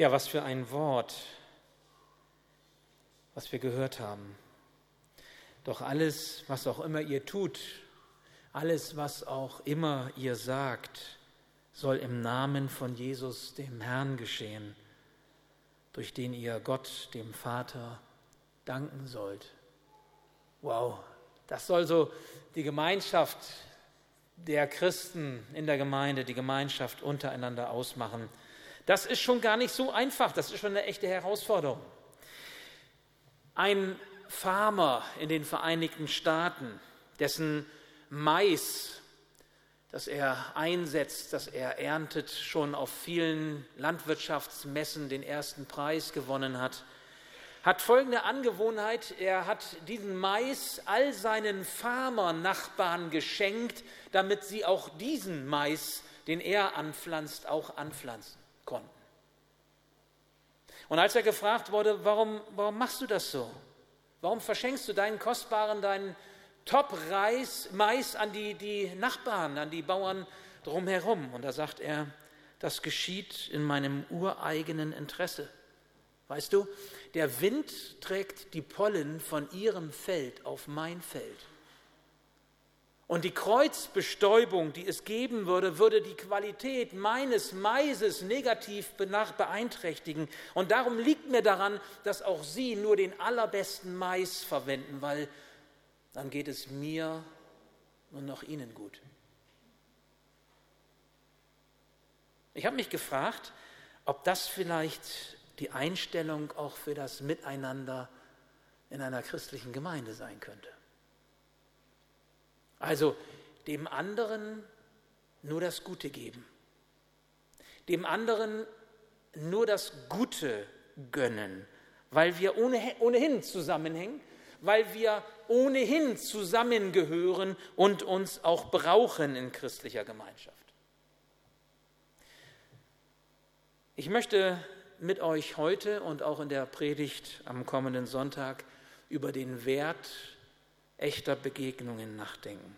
Ja, was für ein Wort, was wir gehört haben. Doch alles, was auch immer ihr tut, alles, was auch immer ihr sagt, soll im Namen von Jesus, dem Herrn, geschehen, durch den ihr Gott, dem Vater, danken sollt. Wow, das soll so die Gemeinschaft der Christen in der Gemeinde, die Gemeinschaft untereinander ausmachen. Das ist schon gar nicht so einfach, das ist schon eine echte Herausforderung. Ein Farmer in den Vereinigten Staaten, dessen Mais, das er einsetzt, das er erntet, schon auf vielen Landwirtschaftsmessen den ersten Preis gewonnen hat, hat folgende Angewohnheit, er hat diesen Mais all seinen Farmernachbarn geschenkt, damit sie auch diesen Mais, den er anpflanzt, auch anpflanzen konnten. Und als er gefragt wurde, warum, warum machst du das so? Warum verschenkst du deinen kostbaren, deinen Top-Reis, Mais an die, die Nachbarn, an die Bauern drumherum? Und da sagt er, das geschieht in meinem ureigenen Interesse. Weißt du, der Wind trägt die Pollen von ihrem Feld auf mein Feld. Und die Kreuzbestäubung, die es geben würde, würde die Qualität meines Maises negativ beeinträchtigen. Und darum liegt mir daran, dass auch Sie nur den allerbesten Mais verwenden, weil dann geht es mir und noch Ihnen gut. Ich habe mich gefragt, ob das vielleicht die Einstellung auch für das Miteinander in einer christlichen Gemeinde sein könnte. Also dem anderen nur das Gute geben, dem anderen nur das Gute gönnen, weil wir ohnehin zusammenhängen, weil wir ohnehin zusammengehören und uns auch brauchen in christlicher Gemeinschaft. Ich möchte mit euch heute und auch in der Predigt am kommenden Sonntag über den Wert echter Begegnungen nachdenken.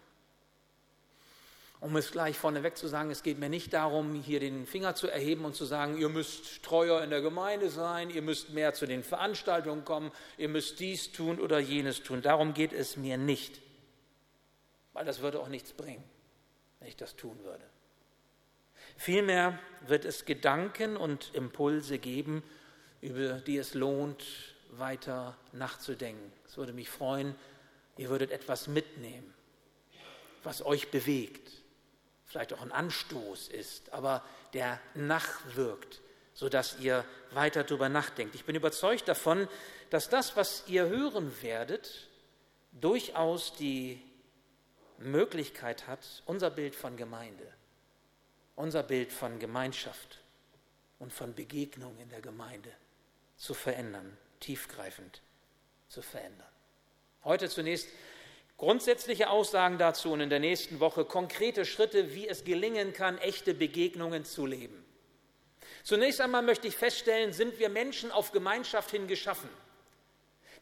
Um es gleich vorneweg zu sagen, es geht mir nicht darum, hier den Finger zu erheben und zu sagen, ihr müsst treuer in der Gemeinde sein, ihr müsst mehr zu den Veranstaltungen kommen, ihr müsst dies tun oder jenes tun. Darum geht es mir nicht, weil das würde auch nichts bringen, wenn ich das tun würde. Vielmehr wird es Gedanken und Impulse geben, über die es lohnt, weiter nachzudenken. Es würde mich freuen, Ihr würdet etwas mitnehmen, was euch bewegt, vielleicht auch ein Anstoß ist, aber der nachwirkt, sodass ihr weiter darüber nachdenkt. Ich bin überzeugt davon, dass das, was ihr hören werdet, durchaus die Möglichkeit hat, unser Bild von Gemeinde, unser Bild von Gemeinschaft und von Begegnung in der Gemeinde zu verändern, tiefgreifend zu verändern. Heute zunächst grundsätzliche Aussagen dazu und in der nächsten Woche konkrete Schritte, wie es gelingen kann, echte Begegnungen zu leben. Zunächst einmal möchte ich feststellen, sind wir Menschen auf Gemeinschaft hin geschaffen.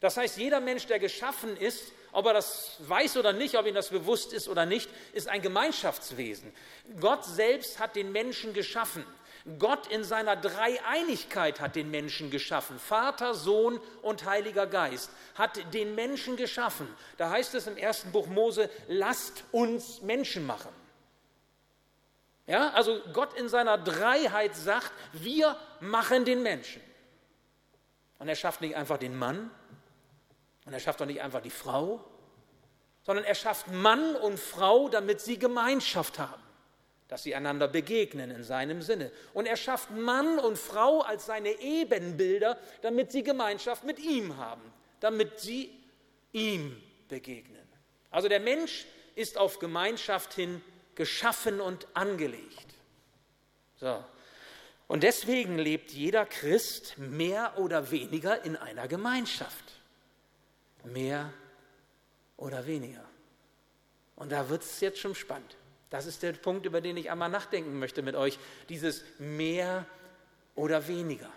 Das heißt, jeder Mensch, der geschaffen ist, ob er das weiß oder nicht, ob ihm das bewusst ist oder nicht, ist ein Gemeinschaftswesen. Gott selbst hat den Menschen geschaffen. Gott in seiner Dreieinigkeit hat den Menschen geschaffen. Vater, Sohn und Heiliger Geist hat den Menschen geschaffen. Da heißt es im ersten Buch Mose, lasst uns Menschen machen. Ja, also Gott in seiner Dreiheit sagt, wir machen den Menschen. Und er schafft nicht einfach den Mann und er schafft auch nicht einfach die Frau, sondern er schafft Mann und Frau, damit sie Gemeinschaft haben dass sie einander begegnen in seinem Sinne. Und er schafft Mann und Frau als seine Ebenbilder, damit sie Gemeinschaft mit ihm haben, damit sie ihm begegnen. Also der Mensch ist auf Gemeinschaft hin geschaffen und angelegt. So. Und deswegen lebt jeder Christ mehr oder weniger in einer Gemeinschaft. Mehr oder weniger. Und da wird es jetzt schon spannend. Das ist der Punkt, über den ich einmal nachdenken möchte mit euch. Dieses mehr oder weniger.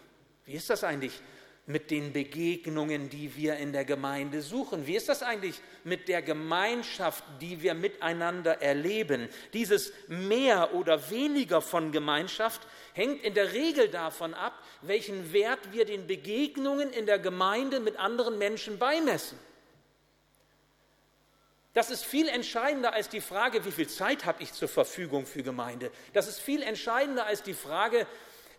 Wie ist das eigentlich mit den Begegnungen, die wir in der Gemeinde suchen? Wie ist das eigentlich mit der Gemeinschaft, die wir miteinander erleben? Dieses mehr oder weniger von Gemeinschaft hängt in der Regel davon ab, welchen Wert wir den Begegnungen in der Gemeinde mit anderen Menschen beimessen. Das ist viel entscheidender als die Frage, wie viel Zeit habe ich zur Verfügung für Gemeinde. Das ist viel entscheidender als die Frage,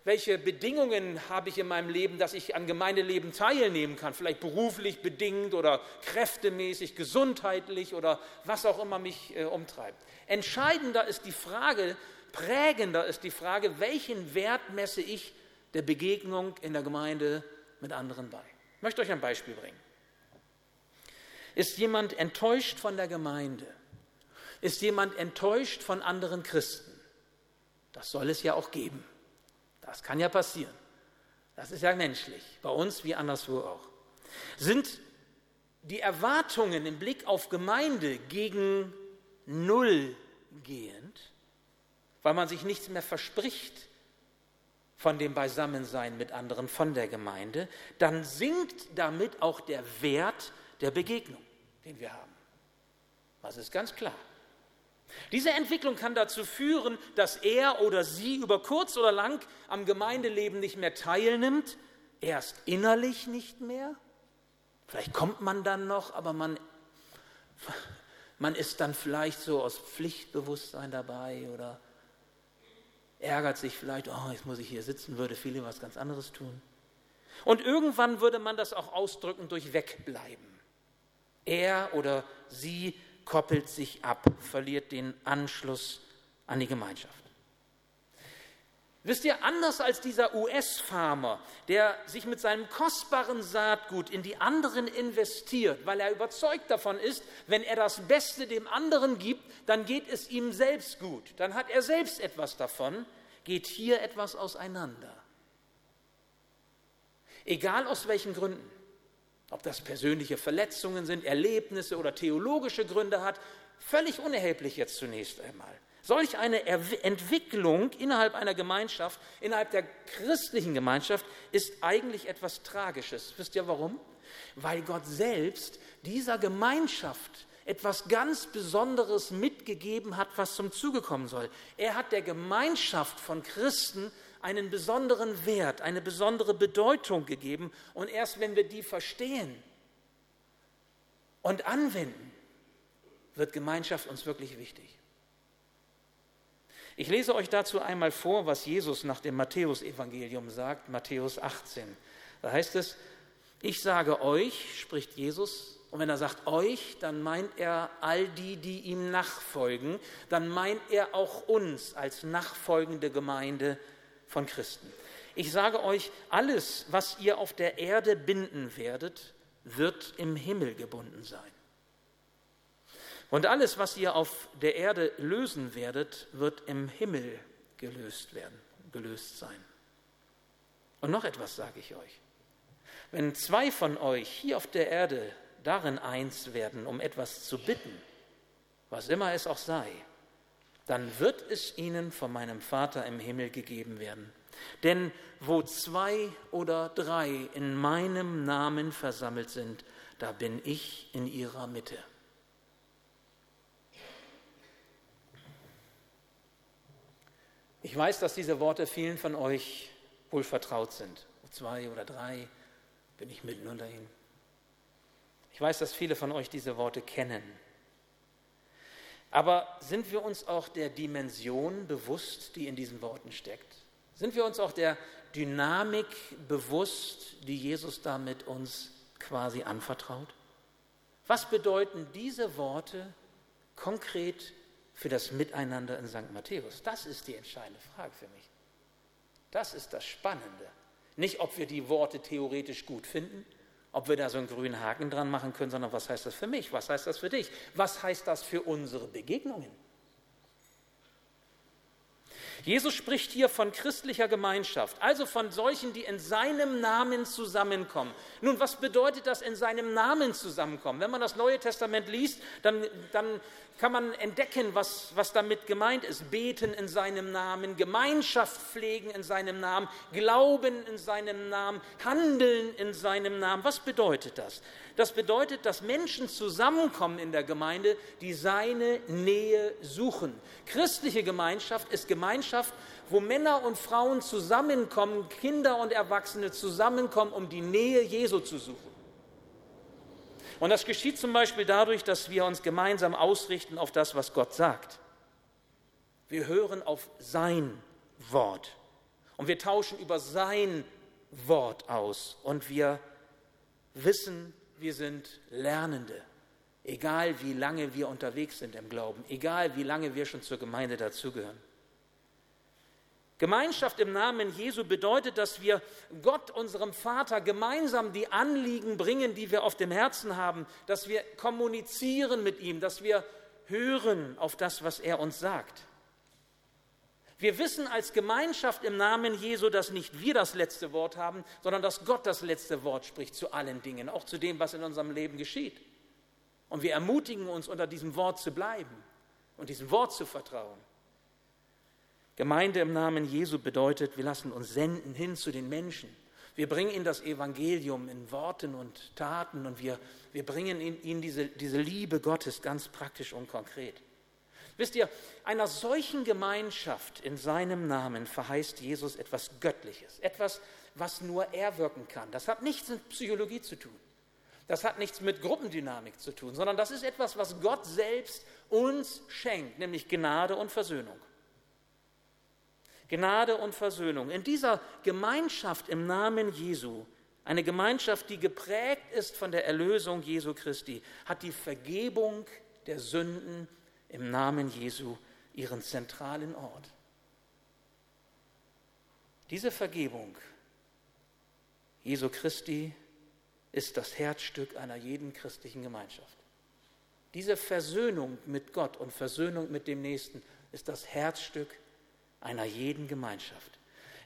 welche Bedingungen habe ich in meinem Leben, dass ich an Gemeindeleben teilnehmen kann, vielleicht beruflich bedingt oder kräftemäßig, gesundheitlich oder was auch immer mich äh, umtreibt. Entscheidender ist die Frage, prägender ist die Frage, welchen Wert messe ich der Begegnung in der Gemeinde mit anderen bei. Ich möchte euch ein Beispiel bringen. Ist jemand enttäuscht von der Gemeinde? Ist jemand enttäuscht von anderen Christen? Das soll es ja auch geben. Das kann ja passieren. Das ist ja menschlich, bei uns wie anderswo auch. Sind die Erwartungen im Blick auf Gemeinde gegen Null gehend, weil man sich nichts mehr verspricht von dem Beisammensein mit anderen, von der Gemeinde, dann sinkt damit auch der Wert der Begegnung, den wir haben. Das ist ganz klar. Diese Entwicklung kann dazu führen, dass er oder sie über kurz oder lang am Gemeindeleben nicht mehr teilnimmt, erst innerlich nicht mehr. Vielleicht kommt man dann noch, aber man, man ist dann vielleicht so aus Pflichtbewusstsein dabei oder ärgert sich vielleicht, oh, jetzt muss ich hier sitzen, würde viele was ganz anderes tun. Und irgendwann würde man das auch ausdrücken durch Wegbleiben. Er oder sie koppelt sich ab, verliert den Anschluss an die Gemeinschaft. Wisst ihr, anders als dieser US-Farmer, der sich mit seinem kostbaren Saatgut in die anderen investiert, weil er überzeugt davon ist, wenn er das Beste dem anderen gibt, dann geht es ihm selbst gut, dann hat er selbst etwas davon, geht hier etwas auseinander. Egal aus welchen Gründen. Ob das persönliche Verletzungen sind, Erlebnisse oder theologische Gründe hat, völlig unerheblich jetzt zunächst einmal. Solch eine Entwicklung innerhalb einer Gemeinschaft, innerhalb der christlichen Gemeinschaft, ist eigentlich etwas Tragisches. Wisst ihr warum? Weil Gott selbst dieser Gemeinschaft etwas ganz Besonderes mitgegeben hat, was zum Zuge kommen soll. Er hat der Gemeinschaft von Christen einen besonderen Wert, eine besondere Bedeutung gegeben. Und erst wenn wir die verstehen und anwenden, wird Gemeinschaft uns wirklich wichtig. Ich lese euch dazu einmal vor, was Jesus nach dem Matthäusevangelium sagt, Matthäus 18. Da heißt es, ich sage euch, spricht Jesus, und wenn er sagt euch, dann meint er all die, die ihm nachfolgen, dann meint er auch uns als nachfolgende Gemeinde von Christen. Ich sage euch, alles, was ihr auf der Erde binden werdet, wird im Himmel gebunden sein. Und alles, was ihr auf der Erde lösen werdet, wird im Himmel gelöst werden, gelöst sein. Und noch etwas sage ich euch. Wenn zwei von euch hier auf der Erde darin eins werden, um etwas zu bitten, was immer es auch sei, dann wird es ihnen von meinem Vater im Himmel gegeben werden. Denn wo zwei oder drei in meinem Namen versammelt sind, da bin ich in ihrer Mitte. Ich weiß, dass diese Worte vielen von euch wohl vertraut sind. Wo zwei oder drei bin ich mitten unter ihnen. Ich weiß, dass viele von euch diese Worte kennen. Aber sind wir uns auch der Dimension bewusst, die in diesen Worten steckt? Sind wir uns auch der Dynamik bewusst, die Jesus damit uns quasi anvertraut? Was bedeuten diese Worte konkret für das Miteinander in St. Matthäus? Das ist die entscheidende Frage für mich. Das ist das Spannende. Nicht, ob wir die Worte theoretisch gut finden, ob wir da so einen grünen Haken dran machen können, sondern was heißt das für mich? Was heißt das für dich? Was heißt das für unsere Begegnungen? Jesus spricht hier von christlicher Gemeinschaft, also von solchen, die in seinem Namen zusammenkommen. Nun, was bedeutet das in seinem Namen zusammenkommen? Wenn man das Neue Testament liest, dann, dann kann man entdecken, was, was damit gemeint ist. Beten in seinem Namen, Gemeinschaft pflegen in seinem Namen, Glauben in seinem Namen, Handeln in seinem Namen. Was bedeutet das? Das bedeutet, dass Menschen zusammenkommen in der Gemeinde, die seine Nähe suchen. Christliche Gemeinschaft ist Gemeinschaft, wo Männer und Frauen zusammenkommen, Kinder und Erwachsene zusammenkommen, um die Nähe Jesu zu suchen. Und das geschieht zum Beispiel dadurch, dass wir uns gemeinsam ausrichten auf das, was Gott sagt. Wir hören auf sein Wort und wir tauschen über sein Wort aus und wir wissen, wir sind Lernende, egal wie lange wir unterwegs sind im Glauben, egal wie lange wir schon zur Gemeinde dazugehören. Gemeinschaft im Namen Jesu bedeutet, dass wir Gott, unserem Vater, gemeinsam die Anliegen bringen, die wir auf dem Herzen haben, dass wir kommunizieren mit ihm, dass wir hören auf das, was er uns sagt. Wir wissen als Gemeinschaft im Namen Jesu, dass nicht wir das letzte Wort haben, sondern dass Gott das letzte Wort spricht zu allen Dingen, auch zu dem, was in unserem Leben geschieht. Und wir ermutigen uns, unter diesem Wort zu bleiben und diesem Wort zu vertrauen. Gemeinde im Namen Jesu bedeutet, wir lassen uns senden hin zu den Menschen. Wir bringen ihnen das Evangelium in Worten und Taten und wir, wir bringen ihnen diese, diese Liebe Gottes ganz praktisch und konkret. Wisst ihr, einer solchen Gemeinschaft in seinem Namen verheißt Jesus etwas Göttliches, etwas, was nur er wirken kann. Das hat nichts mit Psychologie zu tun. Das hat nichts mit Gruppendynamik zu tun, sondern das ist etwas, was Gott selbst uns schenkt, nämlich Gnade und Versöhnung. Gnade und Versöhnung. In dieser Gemeinschaft im Namen Jesu, eine Gemeinschaft, die geprägt ist von der Erlösung Jesu Christi, hat die Vergebung der Sünden im Namen Jesu ihren zentralen Ort. Diese Vergebung Jesu Christi ist das Herzstück einer jeden christlichen Gemeinschaft. Diese Versöhnung mit Gott und Versöhnung mit dem Nächsten ist das Herzstück einer jeden Gemeinschaft.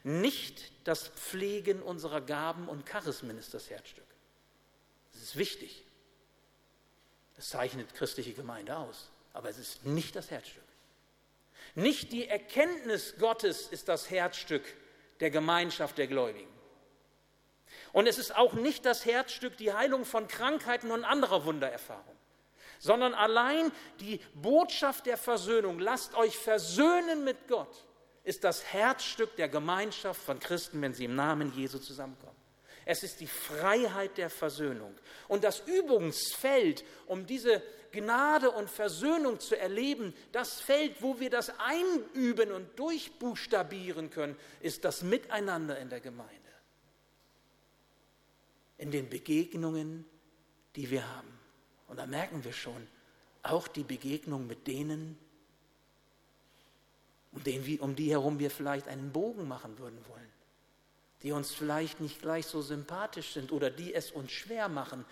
Nicht das Pflegen unserer Gaben und Charismen ist das Herzstück. Das ist wichtig. Das zeichnet christliche Gemeinde aus, aber es ist nicht das Herzstück. Nicht die Erkenntnis Gottes ist das Herzstück der Gemeinschaft der Gläubigen. Und es ist auch nicht das Herzstück die Heilung von Krankheiten und anderer Wundererfahrung, sondern allein die Botschaft der Versöhnung. Lasst euch versöhnen mit Gott ist das Herzstück der Gemeinschaft von Christen, wenn sie im Namen Jesu zusammenkommen. Es ist die Freiheit der Versöhnung. Und das Übungsfeld, um diese Gnade und Versöhnung zu erleben, das Feld, wo wir das einüben und durchbuchstabieren können, ist das Miteinander in der Gemeinde. In den Begegnungen, die wir haben. Und da merken wir schon, auch die Begegnung mit denen, um, den, um die herum wir vielleicht einen Bogen machen würden wollen, die uns vielleicht nicht gleich so sympathisch sind oder die es uns schwer machen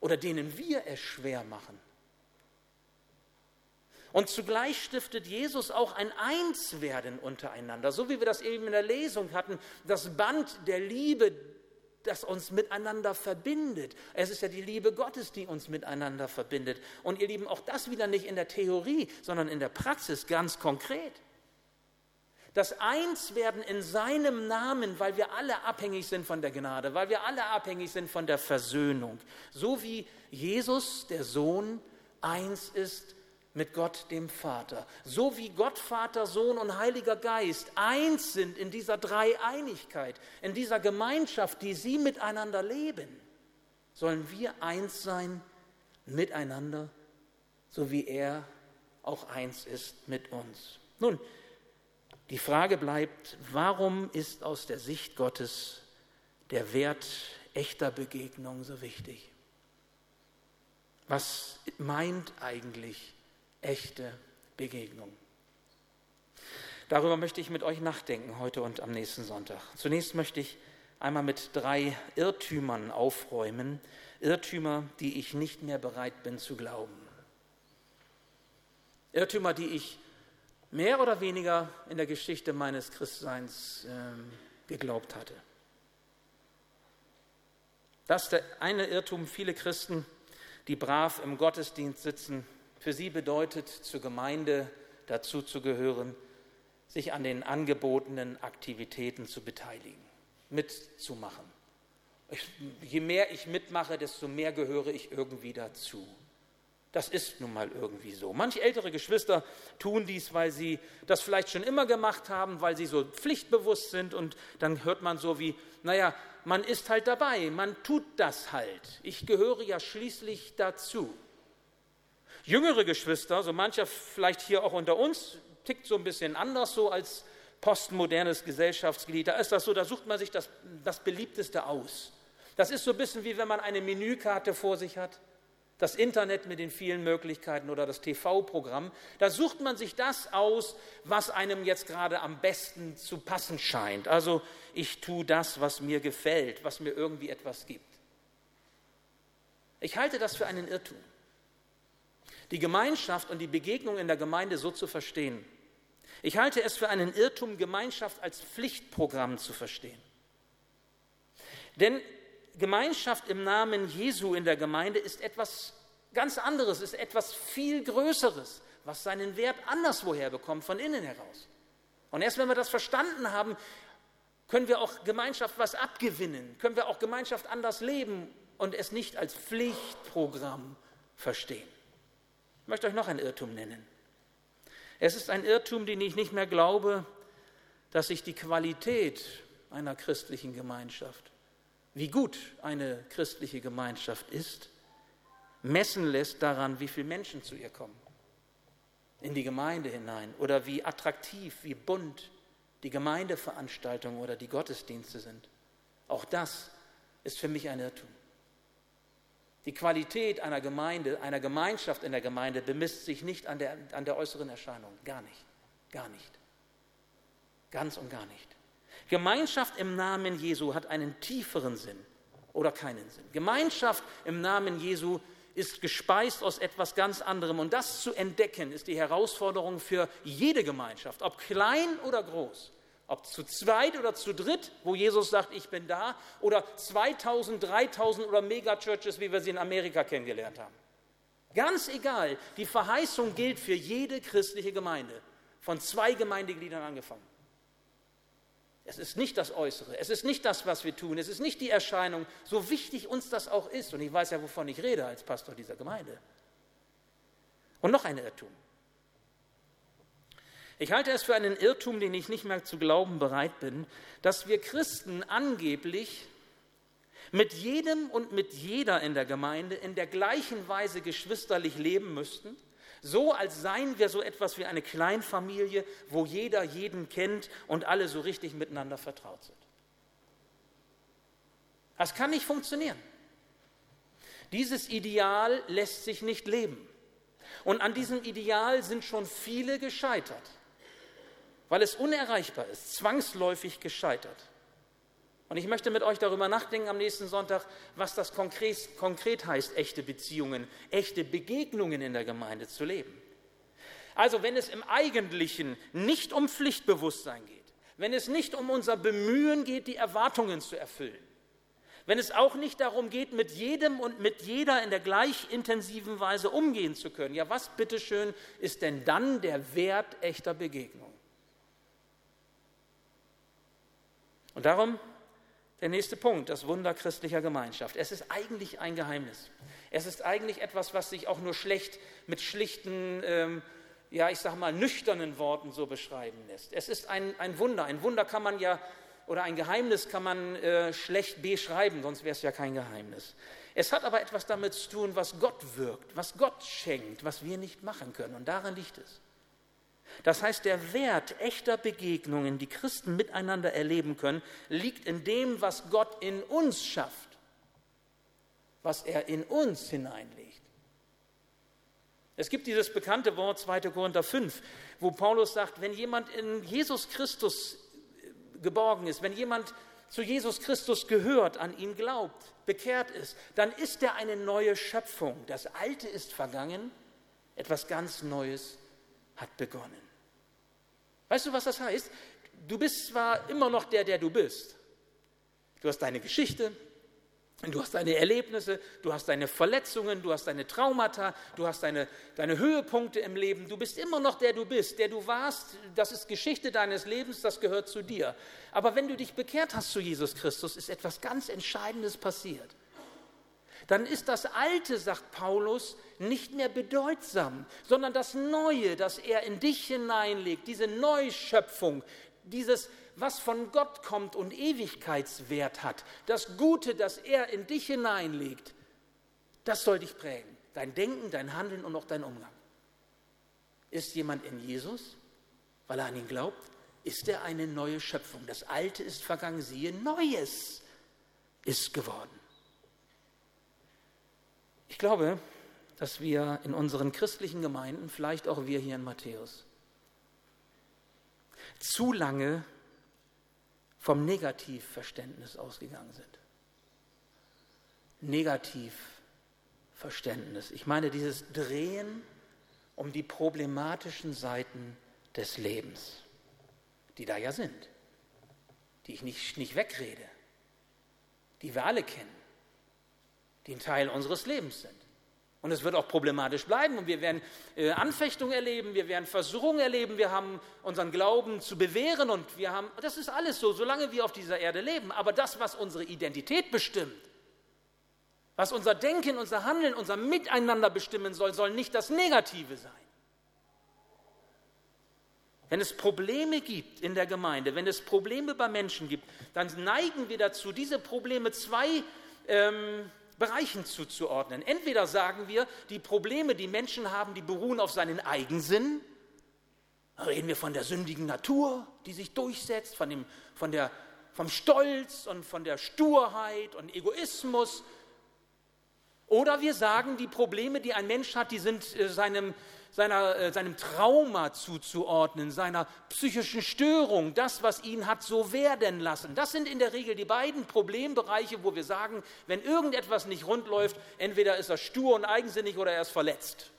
oder denen wir es schwer machen. Und zugleich stiftet Jesus auch ein Einswerden untereinander, so wie wir das eben in der Lesung hatten, das Band der Liebe, das uns miteinander verbindet. Es ist ja die Liebe Gottes, die uns miteinander verbindet. Und ihr Lieben, auch das wieder nicht in der Theorie, sondern in der Praxis ganz konkret das Einswerden in seinem Namen, weil wir alle abhängig sind von der Gnade, weil wir alle abhängig sind von der Versöhnung. So wie Jesus, der Sohn, eins ist mit Gott dem Vater. So wie Gott, Vater, Sohn und Heiliger Geist eins sind in dieser Dreieinigkeit, in dieser Gemeinschaft, die sie miteinander leben, sollen wir eins sein miteinander, so wie er auch eins ist mit uns. Nun, die Frage bleibt, warum ist aus der Sicht Gottes der Wert echter Begegnung so wichtig? Was meint eigentlich echte Begegnung? Darüber möchte ich mit euch nachdenken heute und am nächsten Sonntag. Zunächst möchte ich einmal mit drei Irrtümern aufräumen, Irrtümer, die ich nicht mehr bereit bin zu glauben. Irrtümer, die ich mehr oder weniger in der Geschichte meines Christseins ähm, geglaubt hatte. Das ist der eine Irrtum. Viele Christen, die brav im Gottesdienst sitzen, für sie bedeutet, zur Gemeinde dazu zu gehören, sich an den angebotenen Aktivitäten zu beteiligen, mitzumachen. Ich, je mehr ich mitmache, desto mehr gehöre ich irgendwie dazu. Das ist nun mal irgendwie so. Manche ältere Geschwister tun dies, weil sie das vielleicht schon immer gemacht haben, weil sie so pflichtbewusst sind und dann hört man so wie, naja, man ist halt dabei, man tut das halt. Ich gehöre ja schließlich dazu. Jüngere Geschwister, so mancher vielleicht hier auch unter uns, tickt so ein bisschen anders so als postmodernes Gesellschaftsglied. Da ist das so, da sucht man sich das, das Beliebteste aus. Das ist so ein bisschen wie wenn man eine Menükarte vor sich hat das Internet mit den vielen Möglichkeiten oder das TV-Programm, da sucht man sich das aus, was einem jetzt gerade am besten zu passen scheint. Also ich tue das, was mir gefällt, was mir irgendwie etwas gibt. Ich halte das für einen Irrtum. Die Gemeinschaft und die Begegnung in der Gemeinde so zu verstehen. Ich halte es für einen Irrtum, Gemeinschaft als Pflichtprogramm zu verstehen. Denn Gemeinschaft im Namen Jesu in der Gemeinde ist etwas ganz anderes, ist etwas viel Größeres, was seinen Wert anderswoher bekommt, von innen heraus. Und erst wenn wir das verstanden haben, können wir auch Gemeinschaft was abgewinnen, können wir auch Gemeinschaft anders leben und es nicht als Pflichtprogramm verstehen. Ich möchte euch noch ein Irrtum nennen. Es ist ein Irrtum, den ich nicht mehr glaube, dass sich die Qualität einer christlichen Gemeinschaft wie gut eine christliche Gemeinschaft ist, messen lässt daran, wie viele Menschen zu ihr kommen, in die Gemeinde hinein oder wie attraktiv, wie bunt die Gemeindeveranstaltungen oder die Gottesdienste sind. Auch das ist für mich ein Irrtum. Die Qualität einer Gemeinde, einer Gemeinschaft in der Gemeinde bemisst sich nicht an der, an der äußeren Erscheinung. Gar nicht. Gar nicht. Ganz und gar nicht. Gemeinschaft im Namen Jesu hat einen tieferen Sinn oder keinen Sinn. Gemeinschaft im Namen Jesu ist gespeist aus etwas ganz anderem. Und das zu entdecken, ist die Herausforderung für jede Gemeinschaft, ob klein oder groß. Ob zu zweit oder zu dritt, wo Jesus sagt, ich bin da, oder 2000, 3000 oder Megachurches, wie wir sie in Amerika kennengelernt haben. Ganz egal, die Verheißung gilt für jede christliche Gemeinde, von zwei Gemeindegliedern angefangen. Es ist nicht das Äußere, es ist nicht das, was wir tun, es ist nicht die Erscheinung, so wichtig uns das auch ist. Und ich weiß ja, wovon ich rede als Pastor dieser Gemeinde. Und noch ein Irrtum. Ich halte es für einen Irrtum, den ich nicht mehr zu glauben bereit bin, dass wir Christen angeblich mit jedem und mit jeder in der Gemeinde in der gleichen Weise geschwisterlich leben müssten so als seien wir so etwas wie eine Kleinfamilie, wo jeder jeden kennt und alle so richtig miteinander vertraut sind. Das kann nicht funktionieren. Dieses Ideal lässt sich nicht leben. Und an diesem Ideal sind schon viele gescheitert, weil es unerreichbar ist, zwangsläufig gescheitert. Und ich möchte mit euch darüber nachdenken am nächsten Sonntag, was das konkret, konkret heißt, echte Beziehungen, echte Begegnungen in der Gemeinde zu leben. Also wenn es im Eigentlichen nicht um Pflichtbewusstsein geht, wenn es nicht um unser Bemühen geht, die Erwartungen zu erfüllen, wenn es auch nicht darum geht, mit jedem und mit jeder in der gleich intensiven Weise umgehen zu können, ja was bitteschön ist denn dann der Wert echter Begegnung? Und darum der nächste Punkt, das Wunder christlicher Gemeinschaft. Es ist eigentlich ein Geheimnis. Es ist eigentlich etwas, was sich auch nur schlecht mit schlichten, ähm, ja, ich sage mal, nüchternen Worten so beschreiben lässt. Es ist ein, ein Wunder. Ein Wunder kann man ja, oder ein Geheimnis kann man äh, schlecht beschreiben, sonst wäre es ja kein Geheimnis. Es hat aber etwas damit zu tun, was Gott wirkt, was Gott schenkt, was wir nicht machen können. Und darin liegt es. Das heißt, der Wert echter Begegnungen, die Christen miteinander erleben können, liegt in dem, was Gott in uns schafft, was er in uns hineinlegt. Es gibt dieses bekannte Wort 2. Korinther 5, wo Paulus sagt, wenn jemand in Jesus Christus geborgen ist, wenn jemand zu Jesus Christus gehört, an ihn glaubt, bekehrt ist, dann ist er eine neue Schöpfung. Das Alte ist vergangen, etwas ganz Neues hat begonnen. Weißt du, was das heißt? Du bist zwar immer noch der, der du bist. Du hast deine Geschichte, Du hast deine Erlebnisse, du hast deine Verletzungen, du hast deine Traumata, du hast deine, deine Höhepunkte im Leben. Du bist immer noch der du bist, der du warst. Das ist Geschichte deines Lebens, das gehört zu dir. Aber wenn du dich bekehrt hast zu Jesus Christus, ist etwas ganz Entscheidendes passiert. Dann ist das Alte, sagt Paulus, nicht mehr bedeutsam, sondern das Neue, das er in dich hineinlegt, diese Neuschöpfung, dieses was von Gott kommt und Ewigkeitswert hat, das Gute, das er in dich hineinlegt, das soll dich prägen. Dein Denken, dein Handeln und auch dein Umgang. Ist jemand in Jesus, weil er an ihn glaubt? Ist er eine neue Schöpfung? Das Alte ist vergangen, siehe, Neues ist geworden. Ich glaube, dass wir in unseren christlichen Gemeinden, vielleicht auch wir hier in Matthäus, zu lange vom Negativverständnis ausgegangen sind. Negativverständnis. Ich meine dieses Drehen um die problematischen Seiten des Lebens, die da ja sind, die ich nicht, nicht wegrede, die wir alle kennen, die ein Teil unseres Lebens sind. Und es wird auch problematisch bleiben und wir werden äh, Anfechtungen erleben, wir werden Versuchungen erleben, wir haben unseren Glauben zu bewähren und wir haben, das ist alles so, solange wir auf dieser Erde leben. Aber das, was unsere Identität bestimmt, was unser Denken, unser Handeln, unser Miteinander bestimmen soll, soll nicht das Negative sein. Wenn es Probleme gibt in der Gemeinde, wenn es Probleme bei Menschen gibt, dann neigen wir dazu, diese Probleme zwei ähm, Bereichen zuzuordnen. Entweder sagen wir, die Probleme, die Menschen haben, die beruhen auf seinen Eigensinn. Da reden wir von der sündigen Natur, die sich durchsetzt, von dem, von der, vom Stolz und von der Sturheit und Egoismus. Oder wir sagen, die Probleme, die ein Mensch hat, die sind äh, seinem seiner, äh, seinem Trauma zuzuordnen, seiner psychischen Störung, das, was ihn hat so werden lassen. Das sind in der Regel die beiden Problembereiche, wo wir sagen, wenn irgendetwas nicht rund läuft, entweder ist er stur und eigensinnig oder er ist verletzt.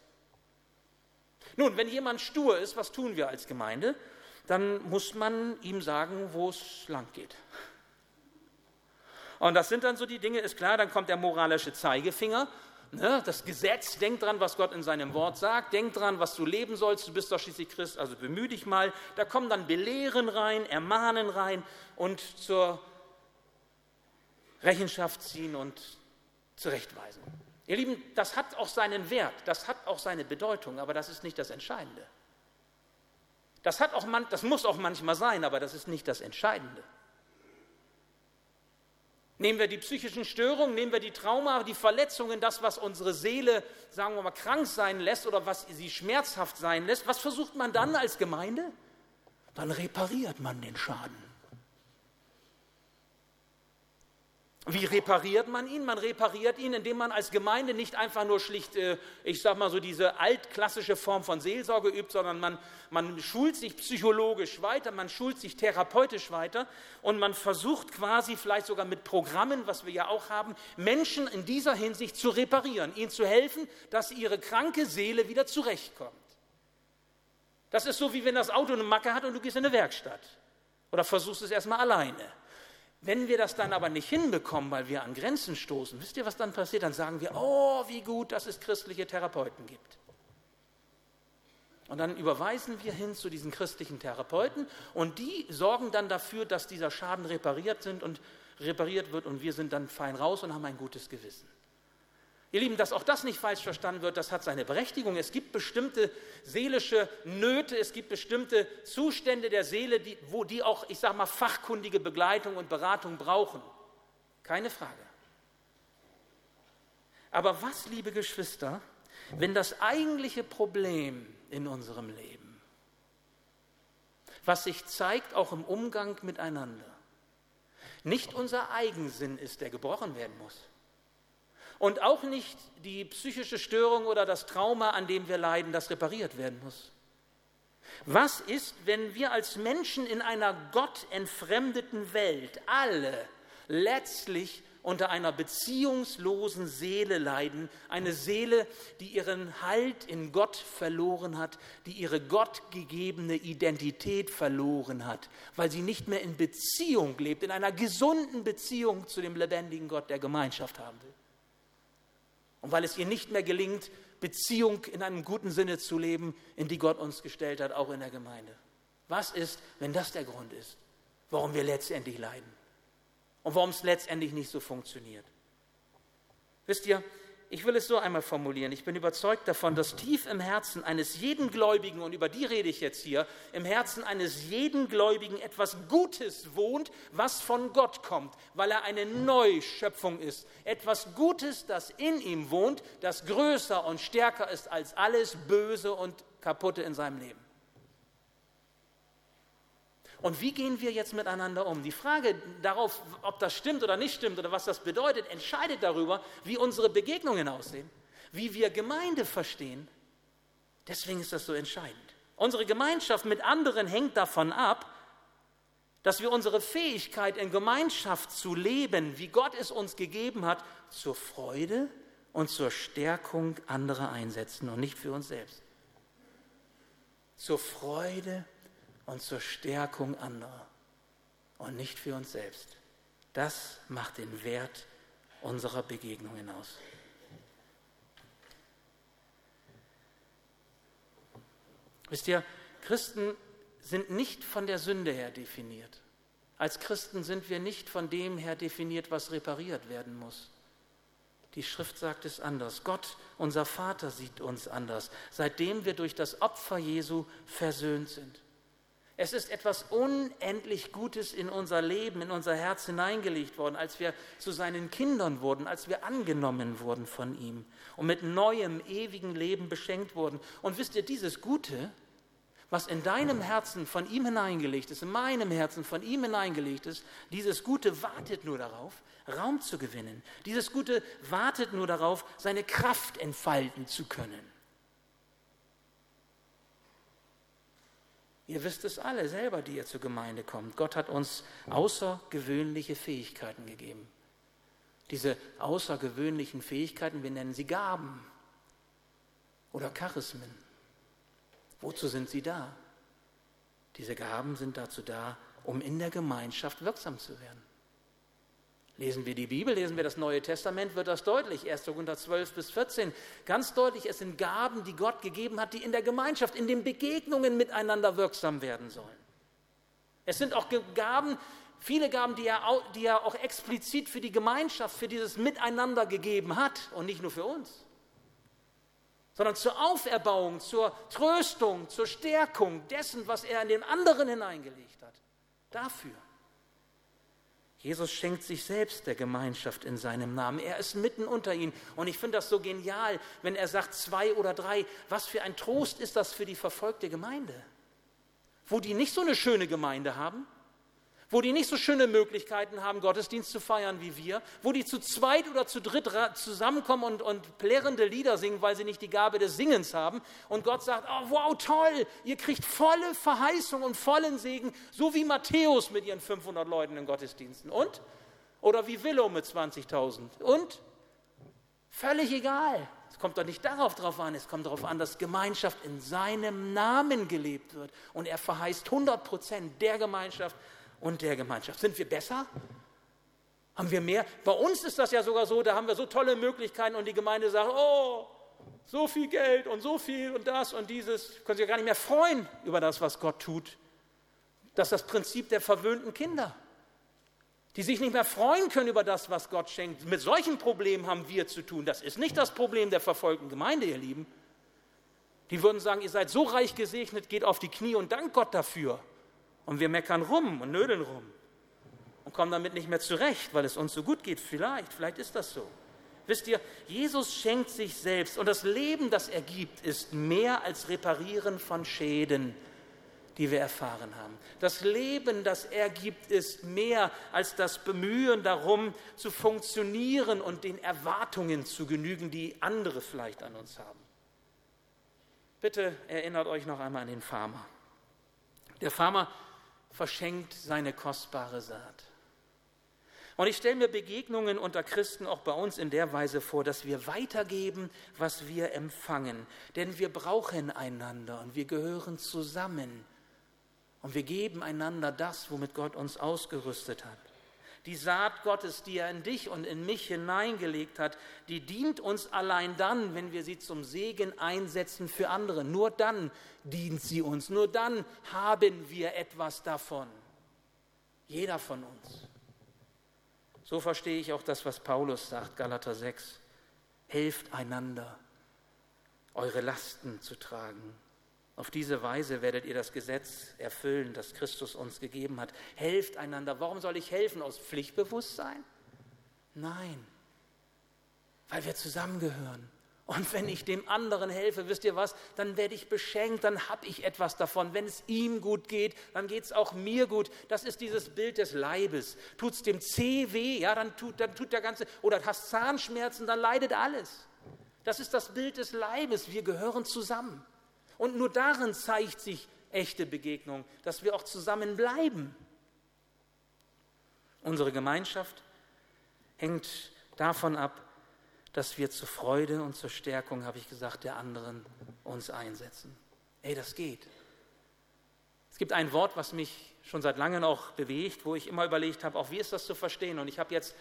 Nun, wenn jemand stur ist, was tun wir als Gemeinde? Dann muss man ihm sagen, wo es lang geht. Und das sind dann so die Dinge, ist klar, dann kommt der moralische Zeigefinger Ne, das Gesetz, denk dran, was Gott in seinem Wort sagt, denk dran, was du leben sollst, du bist doch schließlich Christ, also bemühe dich mal. Da kommen dann Belehren rein, Ermahnen rein und zur Rechenschaft ziehen und zurechtweisen. Ihr Lieben, das hat auch seinen Wert, das hat auch seine Bedeutung, aber das ist nicht das Entscheidende. Das, hat auch man, das muss auch manchmal sein, aber das ist nicht das Entscheidende. Nehmen wir die psychischen Störungen, nehmen wir die Trauma, die Verletzungen, das, was unsere Seele, sagen wir mal, krank sein lässt oder was sie schmerzhaft sein lässt. Was versucht man dann als Gemeinde? Dann repariert man den Schaden. Wie repariert man ihn? Man repariert ihn, indem man als Gemeinde nicht einfach nur schlicht, äh, ich sag mal so, diese altklassische Form von Seelsorge übt, sondern man, man schult sich psychologisch weiter, man schult sich therapeutisch weiter und man versucht quasi vielleicht sogar mit Programmen, was wir ja auch haben, Menschen in dieser Hinsicht zu reparieren, ihnen zu helfen, dass ihre kranke Seele wieder zurechtkommt. Das ist so, wie wenn das Auto eine Macke hat und du gehst in eine Werkstatt oder versuchst es erstmal alleine. Wenn wir das dann aber nicht hinbekommen, weil wir an Grenzen stoßen, wisst ihr, was dann passiert? Dann sagen wir, oh, wie gut, dass es christliche Therapeuten gibt. Und dann überweisen wir hin zu diesen christlichen Therapeuten und die sorgen dann dafür, dass dieser Schaden repariert sind und repariert wird und wir sind dann fein raus und haben ein gutes Gewissen. Ihr Lieben, dass auch das nicht falsch verstanden wird, das hat seine Berechtigung. Es gibt bestimmte seelische Nöte, es gibt bestimmte Zustände der Seele, die, wo die auch, ich sage mal, fachkundige Begleitung und Beratung brauchen. Keine Frage. Aber was, liebe Geschwister, wenn das eigentliche Problem in unserem Leben, was sich zeigt auch im Umgang miteinander, nicht unser Eigensinn ist, der gebrochen werden muss, und auch nicht die psychische Störung oder das Trauma, an dem wir leiden, das repariert werden muss. Was ist, wenn wir als Menschen in einer gottentfremdeten Welt alle letztlich unter einer beziehungslosen Seele leiden, eine Seele, die ihren Halt in Gott verloren hat, die ihre gottgegebene Identität verloren hat, weil sie nicht mehr in Beziehung lebt, in einer gesunden Beziehung zu dem lebendigen Gott, der Gemeinschaft haben will. Und weil es ihr nicht mehr gelingt, Beziehung in einem guten Sinne zu leben, in die Gott uns gestellt hat, auch in der Gemeinde. Was ist, wenn das der Grund ist, warum wir letztendlich leiden und warum es letztendlich nicht so funktioniert? Wisst ihr, ich will es so einmal formulieren. Ich bin überzeugt davon, dass tief im Herzen eines jeden Gläubigen, und über die rede ich jetzt hier, im Herzen eines jeden Gläubigen etwas Gutes wohnt, was von Gott kommt, weil er eine Neuschöpfung ist. Etwas Gutes, das in ihm wohnt, das größer und stärker ist als alles Böse und Kaputte in seinem Leben. Und wie gehen wir jetzt miteinander um? Die Frage darauf, ob das stimmt oder nicht stimmt oder was das bedeutet, entscheidet darüber, wie unsere Begegnungen aussehen, wie wir Gemeinde verstehen. Deswegen ist das so entscheidend. Unsere Gemeinschaft mit anderen hängt davon ab, dass wir unsere Fähigkeit in Gemeinschaft zu leben, wie Gott es uns gegeben hat, zur Freude und zur Stärkung anderer einsetzen und nicht für uns selbst. Zur Freude und zur Stärkung anderer und nicht für uns selbst. Das macht den Wert unserer Begegnungen aus. Wisst ihr, Christen sind nicht von der Sünde her definiert. Als Christen sind wir nicht von dem her definiert, was repariert werden muss. Die Schrift sagt es anders. Gott, unser Vater, sieht uns anders, seitdem wir durch das Opfer Jesu versöhnt sind. Es ist etwas unendlich Gutes in unser Leben, in unser Herz hineingelegt worden, als wir zu seinen Kindern wurden, als wir angenommen wurden von ihm und mit neuem, ewigen Leben beschenkt wurden. Und wisst ihr, dieses Gute, was in deinem Herzen von ihm hineingelegt ist, in meinem Herzen von ihm hineingelegt ist, dieses Gute wartet nur darauf, Raum zu gewinnen. Dieses Gute wartet nur darauf, seine Kraft entfalten zu können. Ihr wisst es alle selber, die ihr zur Gemeinde kommt. Gott hat uns außergewöhnliche Fähigkeiten gegeben. Diese außergewöhnlichen Fähigkeiten, wir nennen sie Gaben oder Charismen. Wozu sind sie da? Diese Gaben sind dazu da, um in der Gemeinschaft wirksam zu werden. Lesen wir die Bibel, lesen wir das Neue Testament, wird das deutlich. 1. Korinther 12 bis 14. Ganz deutlich, es sind Gaben, die Gott gegeben hat, die in der Gemeinschaft, in den Begegnungen miteinander wirksam werden sollen. Es sind auch Gaben, viele Gaben, die er, auch, die er auch explizit für die Gemeinschaft, für dieses Miteinander gegeben hat und nicht nur für uns, sondern zur Auferbauung, zur Tröstung, zur Stärkung dessen, was er in den anderen hineingelegt hat. Dafür. Jesus schenkt sich selbst der Gemeinschaft in seinem Namen. Er ist mitten unter ihnen. Und ich finde das so genial, wenn er sagt zwei oder drei. Was für ein Trost ist das für die verfolgte Gemeinde? Wo die nicht so eine schöne Gemeinde haben, wo die nicht so schöne Möglichkeiten haben, Gottesdienst zu feiern wie wir, wo die zu zweit oder zu dritt zusammenkommen und, und plärrende Lieder singen, weil sie nicht die Gabe des Singens haben. Und Gott sagt, oh, wow, toll, ihr kriegt volle Verheißung und vollen Segen, so wie Matthäus mit ihren 500 Leuten in Gottesdiensten. Und? Oder wie Willow mit 20.000. Und? Völlig egal. Es kommt doch nicht darauf drauf an, es kommt darauf an, dass Gemeinschaft in seinem Namen gelebt wird. Und er verheißt 100 Prozent der Gemeinschaft, und der Gemeinschaft. Sind wir besser? Haben wir mehr? Bei uns ist das ja sogar so, da haben wir so tolle Möglichkeiten und die Gemeinde sagt, oh, so viel Geld und so viel und das und dieses. Können sich ja gar nicht mehr freuen über das, was Gott tut. Das ist das Prinzip der verwöhnten Kinder, die sich nicht mehr freuen können über das, was Gott schenkt. Mit solchen Problemen haben wir zu tun. Das ist nicht das Problem der verfolgten Gemeinde, ihr Lieben. Die würden sagen, ihr seid so reich gesegnet, geht auf die Knie und dankt Gott dafür. Und wir meckern rum und nödeln rum und kommen damit nicht mehr zurecht, weil es uns so gut geht. Vielleicht, vielleicht ist das so. Wisst ihr, Jesus schenkt sich selbst und das Leben, das er gibt, ist mehr als Reparieren von Schäden, die wir erfahren haben. Das Leben, das er gibt, ist mehr als das Bemühen darum, zu funktionieren und den Erwartungen zu genügen, die andere vielleicht an uns haben. Bitte erinnert euch noch einmal an den Farmer. Der Farmer verschenkt seine kostbare Saat. Und ich stelle mir Begegnungen unter Christen auch bei uns in der Weise vor, dass wir weitergeben, was wir empfangen. Denn wir brauchen einander und wir gehören zusammen. Und wir geben einander das, womit Gott uns ausgerüstet hat. Die Saat Gottes, die er in dich und in mich hineingelegt hat, die dient uns allein dann, wenn wir sie zum Segen einsetzen für andere. Nur dann dient sie uns. Nur dann haben wir etwas davon. Jeder von uns. So verstehe ich auch das, was Paulus sagt, Galater 6. Helft einander, eure Lasten zu tragen. Auf diese Weise werdet ihr das Gesetz erfüllen, das Christus uns gegeben hat. Helft einander. Warum soll ich helfen? Aus Pflichtbewusstsein? Nein, weil wir zusammengehören. Und wenn ich dem anderen helfe, wisst ihr was, dann werde ich beschenkt, dann habe ich etwas davon. Wenn es ihm gut geht, dann geht es auch mir gut. Das ist dieses Bild des Leibes. Tut es dem Zeh weh, ja, dann tut, dann tut der ganze, oder hast Zahnschmerzen, dann leidet alles. Das ist das Bild des Leibes. Wir gehören zusammen. Und nur darin zeigt sich echte Begegnung, dass wir auch zusammen bleiben. Unsere Gemeinschaft hängt davon ab, dass wir zur Freude und zur Stärkung, habe ich gesagt, der anderen uns einsetzen. Ey, das geht. Es gibt ein Wort, was mich schon seit langem auch bewegt, wo ich immer überlegt habe, auch wie ist das zu verstehen. Und ich habe jetzt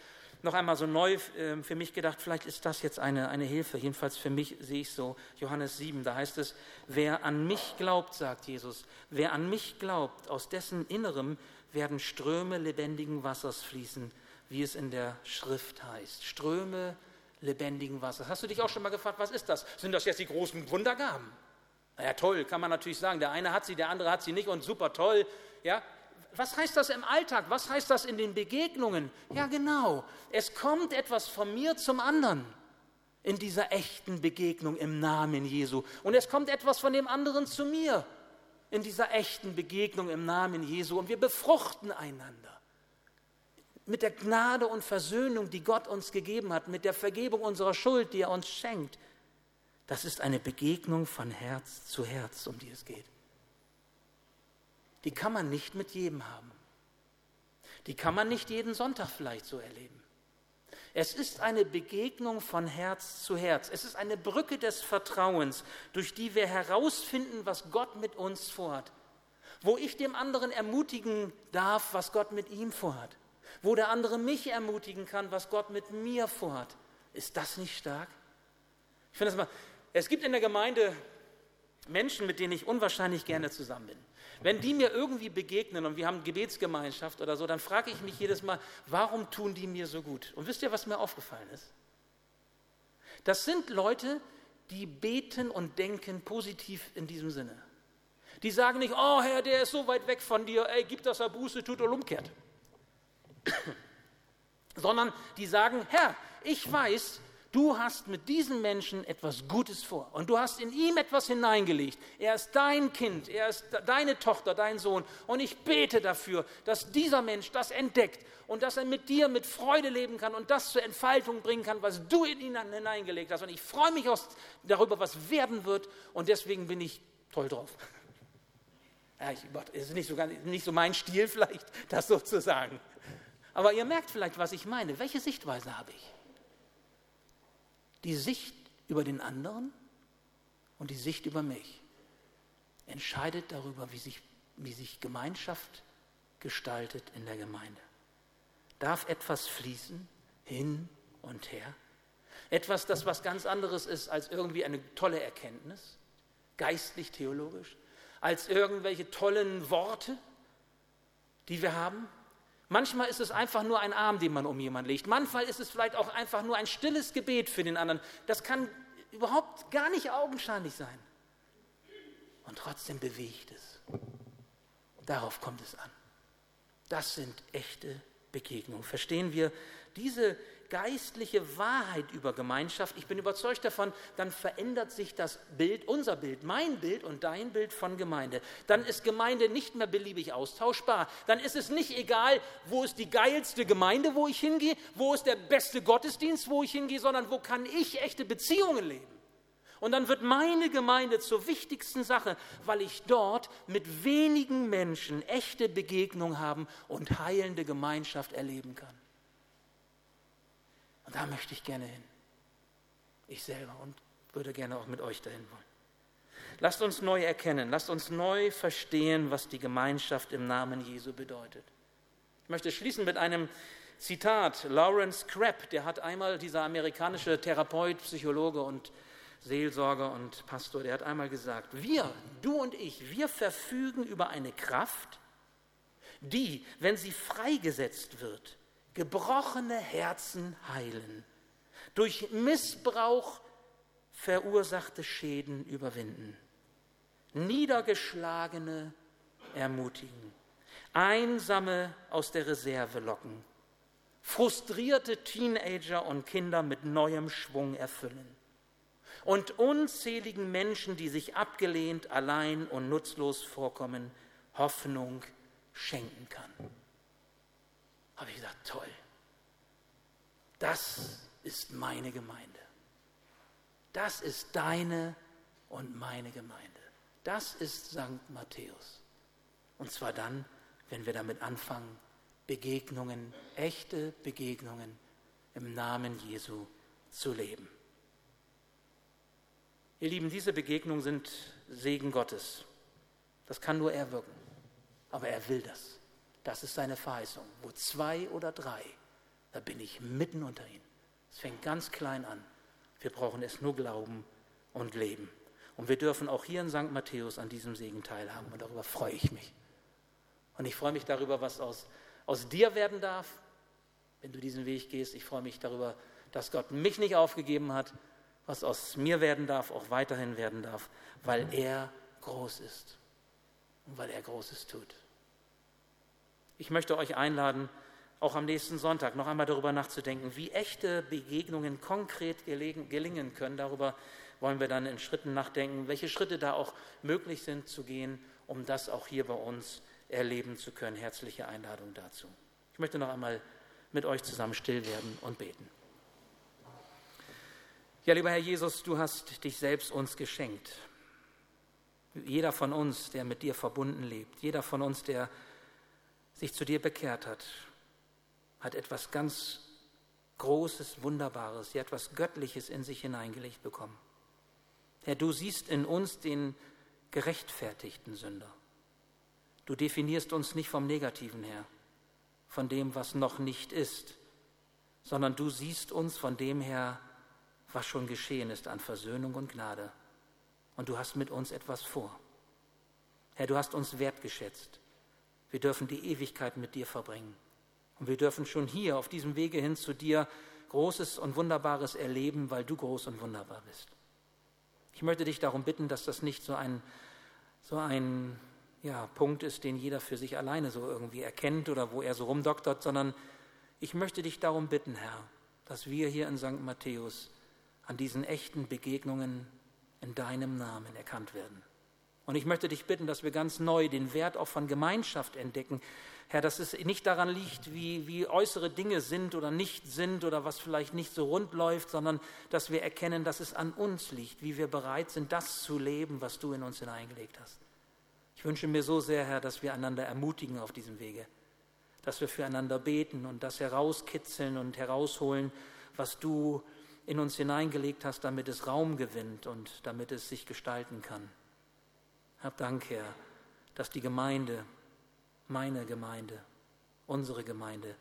noch einmal so neu ähm, für mich gedacht, vielleicht ist das jetzt eine, eine Hilfe. Jedenfalls für mich sehe ich so, Johannes 7, da heißt es, wer an mich glaubt, sagt Jesus, wer an mich glaubt, aus dessen Innerem werden Ströme lebendigen Wassers fließen, wie es in der Schrift heißt. Ströme lebendigen Wassers. Hast du dich auch schon mal gefragt, was ist das? Sind das jetzt die großen Wundergaben? Na ja, toll, kann man natürlich sagen. Der eine hat sie, der andere hat sie nicht und super toll. Ja, was heißt das im Alltag? Was heißt das in den Begegnungen? Ja, genau. Es kommt etwas von mir zum anderen in dieser echten Begegnung im Namen Jesu. Und es kommt etwas von dem anderen zu mir in dieser echten Begegnung im Namen Jesu. Und wir befruchten einander mit der Gnade und Versöhnung, die Gott uns gegeben hat, mit der Vergebung unserer Schuld, die er uns schenkt. Das ist eine Begegnung von Herz zu Herz, um die es geht. Die kann man nicht mit jedem haben. Die kann man nicht jeden Sonntag vielleicht so erleben. Es ist eine Begegnung von Herz zu Herz. Es ist eine Brücke des Vertrauens, durch die wir herausfinden, was Gott mit uns vorhat. Wo ich dem anderen ermutigen darf, was Gott mit ihm vorhat wo der andere mich ermutigen kann, was Gott mit mir vorhat. Ist das nicht stark? Ich finde das mal, es gibt in der Gemeinde Menschen, mit denen ich unwahrscheinlich gerne zusammen bin. Wenn die mir irgendwie begegnen und wir haben Gebetsgemeinschaft oder so, dann frage ich mich jedes Mal, warum tun die mir so gut? Und wisst ihr, was mir aufgefallen ist? Das sind Leute, die beten und denken positiv in diesem Sinne. Die sagen nicht, oh Herr, der ist so weit weg von dir, ey, gib, dass er Buße tut und umkehrt. sondern die sagen, Herr, ich weiß, du hast mit diesem Menschen etwas Gutes vor und du hast in ihm etwas hineingelegt. Er ist dein Kind, er ist deine Tochter, dein Sohn und ich bete dafür, dass dieser Mensch das entdeckt und dass er mit dir mit Freude leben kann und das zur Entfaltung bringen kann, was du in ihn hineingelegt hast. Und ich freue mich darüber, was werden wird und deswegen bin ich toll drauf. Ja, ich, es ist nicht so, nicht so mein Stil vielleicht, das so zu sagen. Aber ihr merkt vielleicht, was ich meine. Welche Sichtweise habe ich? Die Sicht über den anderen und die Sicht über mich entscheidet darüber, wie sich, wie sich Gemeinschaft gestaltet in der Gemeinde. Darf etwas fließen hin und her? Etwas, das was ganz anderes ist als irgendwie eine tolle Erkenntnis, geistlich, theologisch, als irgendwelche tollen Worte, die wir haben, Manchmal ist es einfach nur ein Arm, den man um jemanden legt. Manchmal ist es vielleicht auch einfach nur ein stilles Gebet für den anderen. Das kann überhaupt gar nicht augenscheinlich sein. Und trotzdem bewegt es. Darauf kommt es an. Das sind echte Begegnungen. Verstehen wir diese geistliche Wahrheit über Gemeinschaft, ich bin überzeugt davon, dann verändert sich das Bild, unser Bild, mein Bild und dein Bild von Gemeinde. Dann ist Gemeinde nicht mehr beliebig austauschbar. Dann ist es nicht egal, wo ist die geilste Gemeinde, wo ich hingehe, wo ist der beste Gottesdienst, wo ich hingehe, sondern wo kann ich echte Beziehungen leben. Und dann wird meine Gemeinde zur wichtigsten Sache, weil ich dort mit wenigen Menschen echte Begegnung haben und heilende Gemeinschaft erleben kann. Und da möchte ich gerne hin. Ich selber und würde gerne auch mit euch dahin wollen. Lasst uns neu erkennen, lasst uns neu verstehen, was die Gemeinschaft im Namen Jesu bedeutet. Ich möchte schließen mit einem Zitat. Lawrence Crabb, der hat einmal, dieser amerikanische Therapeut, Psychologe und Seelsorger und Pastor, der hat einmal gesagt, wir, du und ich, wir verfügen über eine Kraft, die, wenn sie freigesetzt wird, gebrochene Herzen heilen, durch Missbrauch verursachte Schäden überwinden, Niedergeschlagene ermutigen, Einsame aus der Reserve locken, frustrierte Teenager und Kinder mit neuem Schwung erfüllen. Und unzähligen Menschen, die sich abgelehnt, allein und nutzlos vorkommen, Hoffnung schenken kann. Habe ich gesagt, toll. Das ist meine Gemeinde. Das ist deine und meine Gemeinde. Das ist St. Matthäus. Und zwar dann, wenn wir damit anfangen, Begegnungen, echte Begegnungen im Namen Jesu zu leben. Ihr Lieben, diese Begegnungen sind Segen Gottes. Das kann nur er wirken. Aber er will das. Das ist seine Verheißung. Wo zwei oder drei, da bin ich mitten unter ihnen. Es fängt ganz klein an. Wir brauchen es nur glauben und leben. Und wir dürfen auch hier in St. Matthäus an diesem Segen teilhaben. Und darüber freue ich mich. Und ich freue mich darüber, was aus, aus dir werden darf, wenn du diesen Weg gehst. Ich freue mich darüber, dass Gott mich nicht aufgegeben hat, was aus mir werden darf, auch weiterhin werden darf, weil er groß ist und weil er Großes tut. Ich möchte euch einladen, auch am nächsten Sonntag noch einmal darüber nachzudenken, wie echte Begegnungen konkret gelingen können. Darüber wollen wir dann in Schritten nachdenken, welche Schritte da auch möglich sind zu gehen, um das auch hier bei uns erleben zu können. Herzliche Einladung dazu. Ich möchte noch einmal mit euch zusammen still werden und beten. Ja, lieber Herr Jesus, du hast dich selbst uns geschenkt. Jeder von uns, der mit dir verbunden lebt, jeder von uns, der sich zu dir bekehrt hat, hat etwas ganz Großes, Wunderbares, ja etwas Göttliches in sich hineingelegt bekommen. Herr, du siehst in uns den gerechtfertigten Sünder. Du definierst uns nicht vom Negativen her, von dem, was noch nicht ist, sondern du siehst uns von dem her, was schon geschehen ist an Versöhnung und Gnade. Und du hast mit uns etwas vor. Herr, du hast uns wertgeschätzt. Wir dürfen die Ewigkeit mit dir verbringen. Und wir dürfen schon hier auf diesem Wege hin zu dir Großes und Wunderbares erleben, weil du groß und wunderbar bist. Ich möchte dich darum bitten, dass das nicht so ein, so ein ja, Punkt ist, den jeder für sich alleine so irgendwie erkennt oder wo er so rumdoktert, sondern ich möchte dich darum bitten, Herr, dass wir hier in St. Matthäus an diesen echten Begegnungen in deinem Namen erkannt werden. Und ich möchte dich bitten, dass wir ganz neu den Wert auch von Gemeinschaft entdecken. Herr, dass es nicht daran liegt, wie, wie äußere Dinge sind oder nicht sind oder was vielleicht nicht so rund läuft, sondern dass wir erkennen, dass es an uns liegt, wie wir bereit sind, das zu leben, was du in uns hineingelegt hast. Ich wünsche mir so sehr, Herr, dass wir einander ermutigen auf diesem Wege, dass wir füreinander beten und das herauskitzeln und herausholen, was du in uns hineingelegt hast, damit es Raum gewinnt und damit es sich gestalten kann. Hab Dank, Herr, dass die Gemeinde, meine Gemeinde, unsere Gemeinde,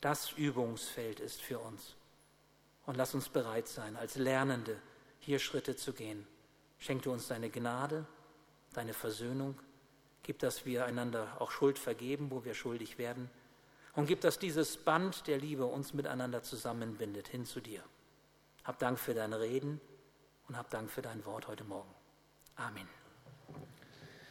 das Übungsfeld ist für uns. Und lass uns bereit sein, als Lernende hier Schritte zu gehen. Schenk du uns deine Gnade, deine Versöhnung. Gib, dass wir einander auch Schuld vergeben, wo wir schuldig werden. Und gib, dass dieses Band der Liebe uns miteinander zusammenbindet, hin zu dir. Hab Dank für dein Reden und hab Dank für dein Wort heute Morgen. Amen.